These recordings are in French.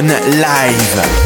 Live.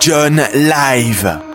John Live.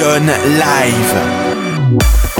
Live.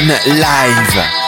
Live.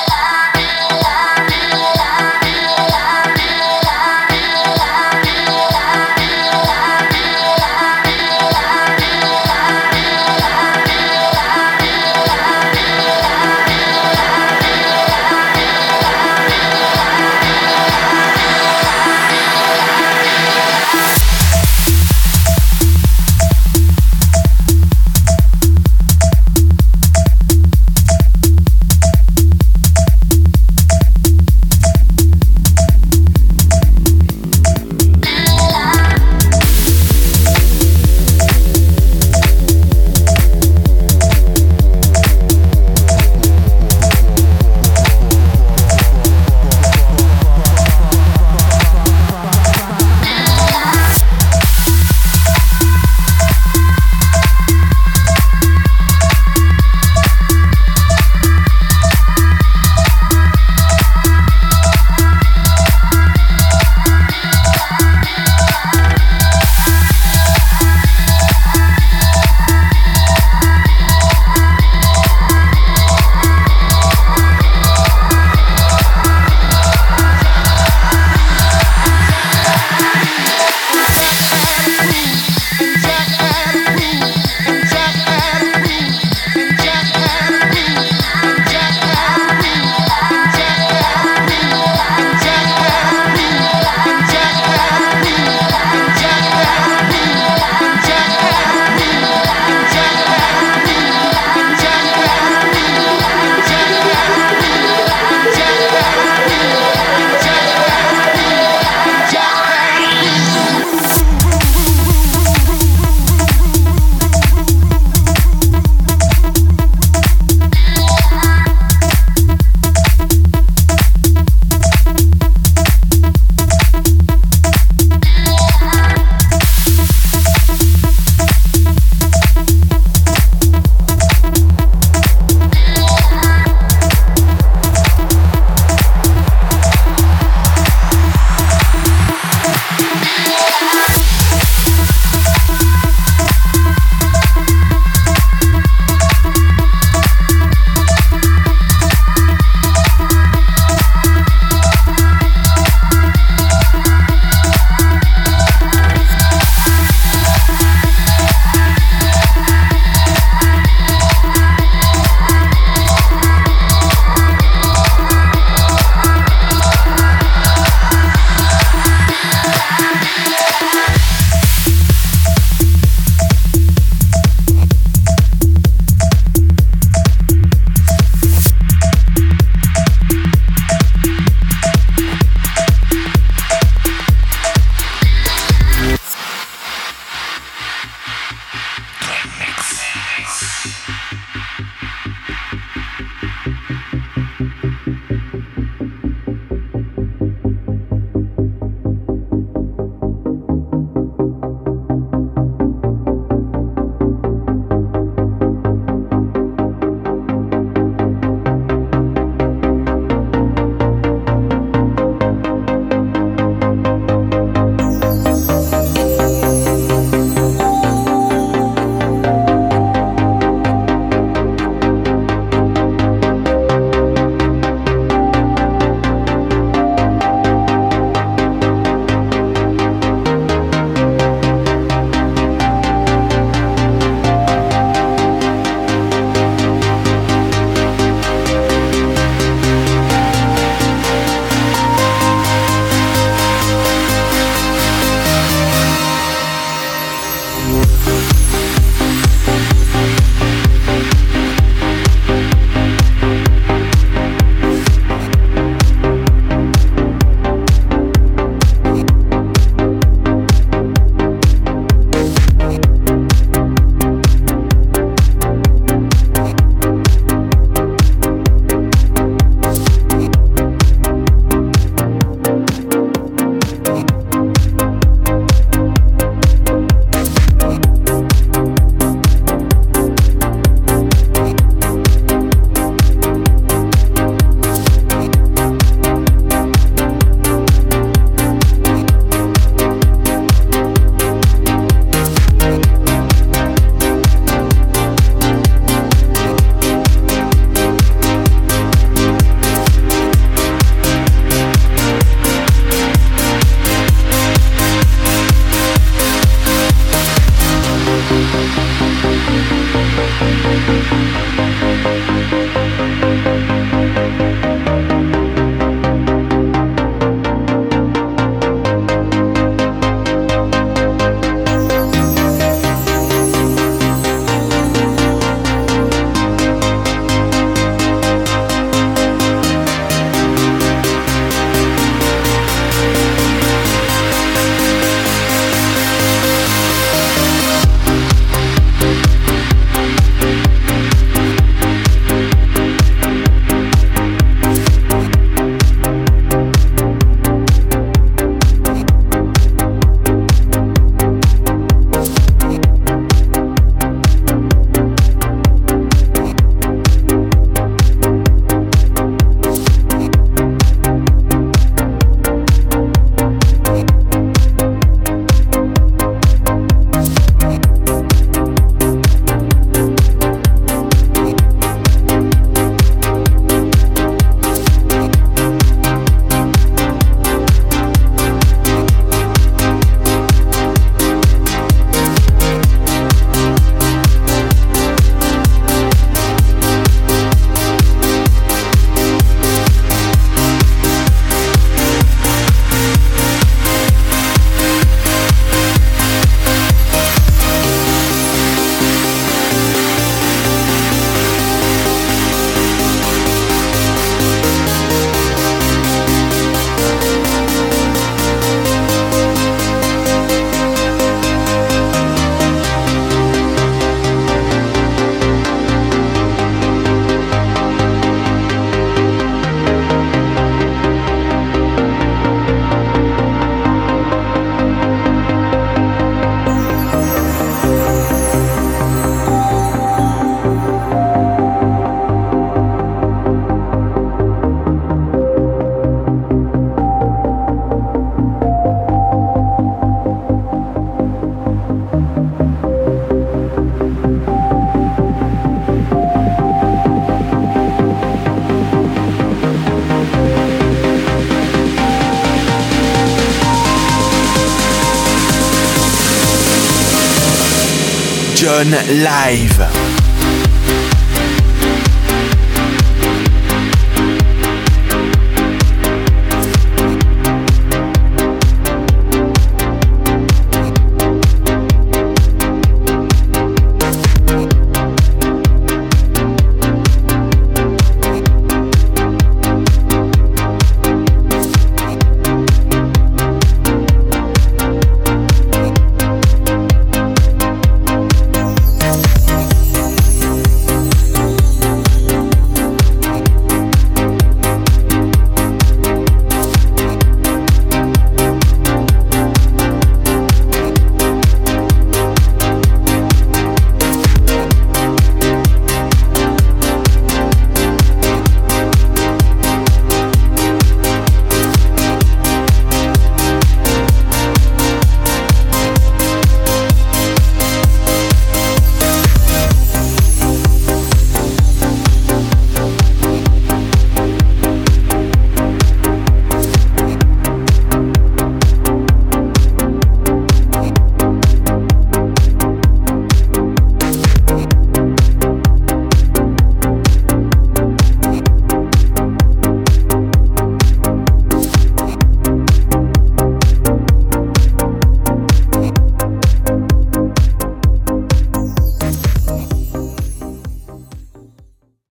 Live.